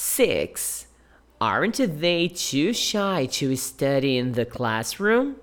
6. Aren't they too shy to study in the classroom?